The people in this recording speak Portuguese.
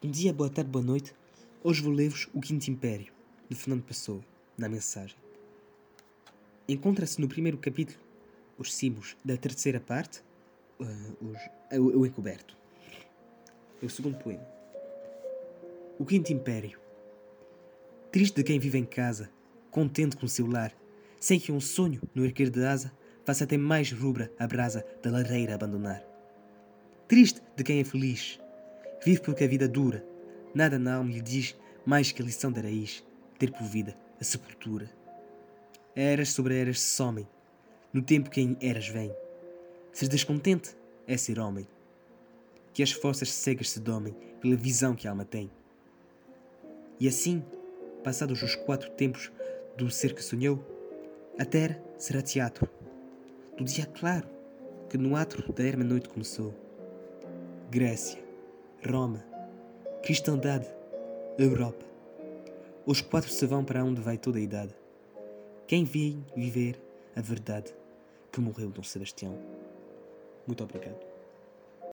Bom dia, boa tarde, boa noite. Hoje vou ler-vos O Quinto Império, de Fernando Pessoa, na mensagem. Encontra-se no primeiro capítulo os símbolos da terceira parte, uh, os, o, o encoberto. É o segundo poema. O Quinto Império. Triste de quem vive em casa, contente com o seu lar, sem que um sonho no erguer de asa faça até mais rubra a brasa da lareira abandonar. Triste de quem é feliz, Vive porque a vida dura. Nada na alma lhe diz mais que a lição da raiz, ter por vida a sepultura. Eras sobre eras se somem, no tempo que em eras vem. Ser descontente é ser homem. Que as forças cegas se domem pela visão que a alma tem. E assim, passados os quatro tempos do ser que sonhou, a terra será teatro, do dia claro que no atro da erma noite começou. Grécia, Roma, cristandade, Europa. Os quatro se vão para onde vai toda a idade. Quem vem viver a verdade que morreu Dom Sebastião. Muito obrigado.